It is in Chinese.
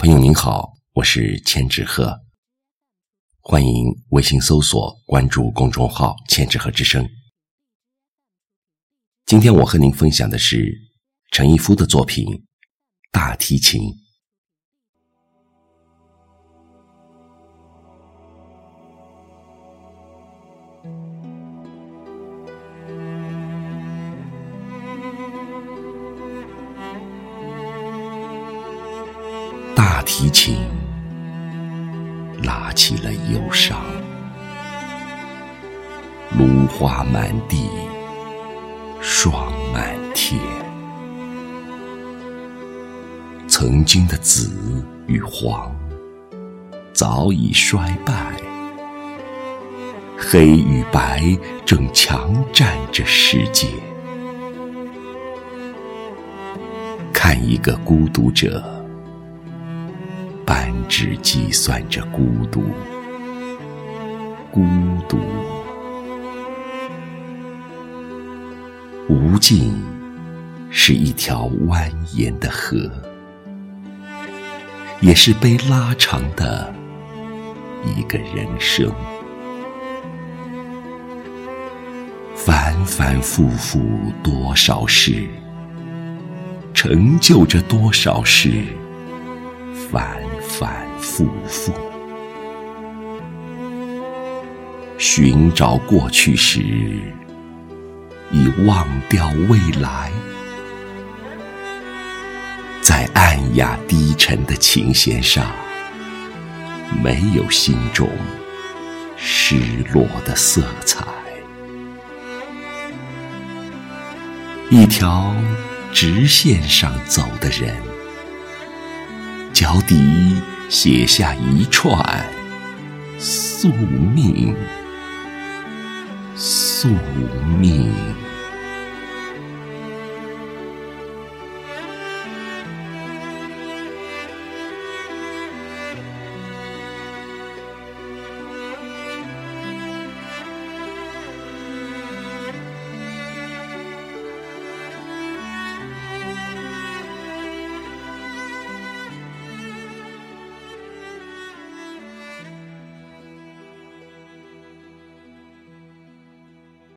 朋友您好，我是千纸鹤，欢迎微信搜索关注公众号“千纸鹤之声”。今天我和您分享的是陈一夫的作品《大提琴》。大提琴拉起了忧伤，芦花满地，霜满天。曾经的紫与黄早已衰败，黑与白正强占着世界。看一个孤独者。扳指计算着孤独，孤独。无尽是一条蜿蜒的河，也是被拉长的一个人生。反反复复多少事，成就着多少事，烦。反复复，寻找过去时，已忘掉未来。在暗哑低沉的琴弦上，没有心中失落的色彩。一条直线上走的人。脚底写下一串宿命，宿命。